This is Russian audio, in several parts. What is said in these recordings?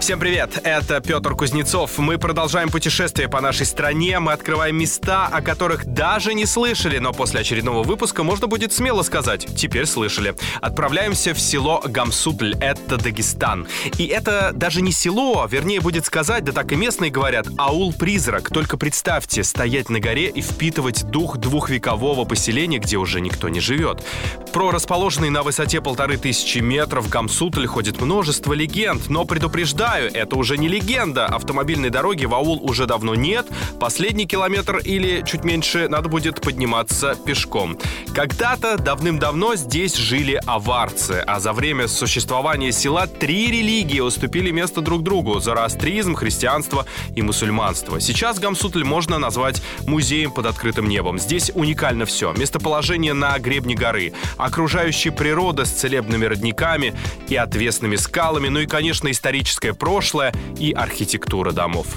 Всем привет, это Петр Кузнецов. Мы продолжаем путешествие по нашей стране. Мы открываем места, о которых даже не слышали, но после очередного выпуска можно будет смело сказать «теперь слышали». Отправляемся в село Гамсутль, это Дагестан. И это даже не село, вернее будет сказать, да так и местные говорят, аул-призрак. Только представьте, стоять на горе и впитывать дух двухвекового поселения, где уже никто не живет. Про расположенный на высоте полторы тысячи метров Гамсутль ходит множество легенд, но предупреждаю, Напоминаю, это уже не легенда. Автомобильной дороги в аул уже давно нет. Последний километр или чуть меньше надо будет подниматься пешком. Когда-то давным-давно здесь жили аварцы, а за время существования села три религии уступили место друг другу – зороастризм, христианство и мусульманство. Сейчас Гамсутль можно назвать музеем под открытым небом. Здесь уникально все. Местоположение на гребне горы, окружающая природа с целебными родниками и отвесными скалами, ну и, конечно, историческая прошлое и архитектура домов.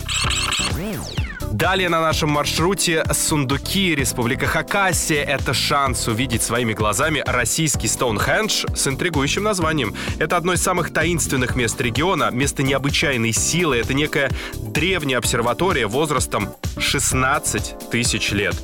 Далее на нашем маршруте Сундуки, Республика Хакасия. Это шанс увидеть своими глазами российский Стоунхендж с интригующим названием. Это одно из самых таинственных мест региона, место необычайной силы. Это некая древняя обсерватория возрастом 16 тысяч лет.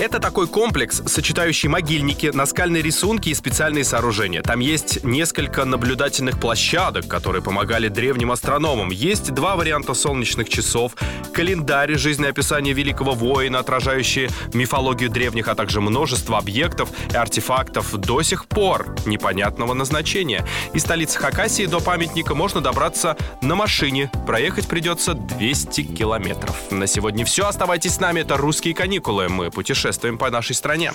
Это такой комплекс, сочетающий могильники, наскальные рисунки и специальные сооружения. Там есть несколько наблюдательных площадок, которые помогали древним астрономам. Есть два варианта солнечных часов, календарь, жизнеописание великого воина, отражающие мифологию древних, а также множество объектов и артефактов до сих пор непонятного назначения. Из столицы Хакасии до памятника можно добраться на машине. Проехать придется 200 километров. На сегодня все. Оставайтесь с нами. Это «Русские каникулы». Мы путешествуем путешествуем по нашей стране.